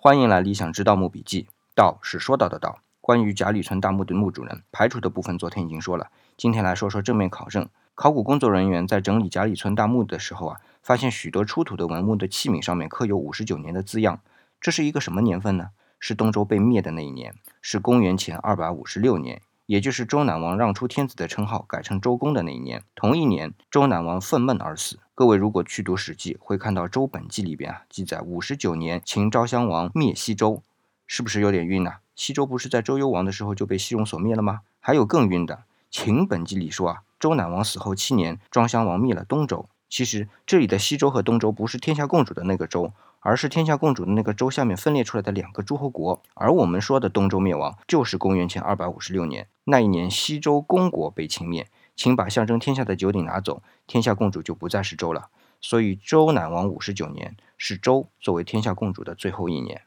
欢迎来理想之盗墓笔记，盗是说到的盗。关于贾里村大墓的墓主人，排除的部分昨天已经说了，今天来说说正面考证。考古工作人员在整理贾里村大墓的时候啊，发现许多出土的文物的器皿上面刻有五十九年的字样，这是一个什么年份呢？是东周被灭的那一年，是公元前二百五十六年。也就是周赧王让出天子的称号，改成周公的那一年，同一年，周赧王愤懑而死。各位如果去读《史记》，会看到《周本纪》里边啊记载五十九年，秦昭襄王灭西周，是不是有点晕呢？西周不是在周幽王的时候就被西戎所灭了吗？还有更晕的，《秦本纪》里说啊，周赧王死后七年，庄襄王灭了东周。其实这里的西周和东周不是天下共主的那个周，而是天下共主的那个周下面分裂出来的两个诸侯国。而我们说的东周灭亡，就是公元前二百五十六年那一年，西周公国被秦灭，秦把象征天下的九鼎拿走，天下共主就不再是周了。所以周赧王五十九年是周作为天下共主的最后一年。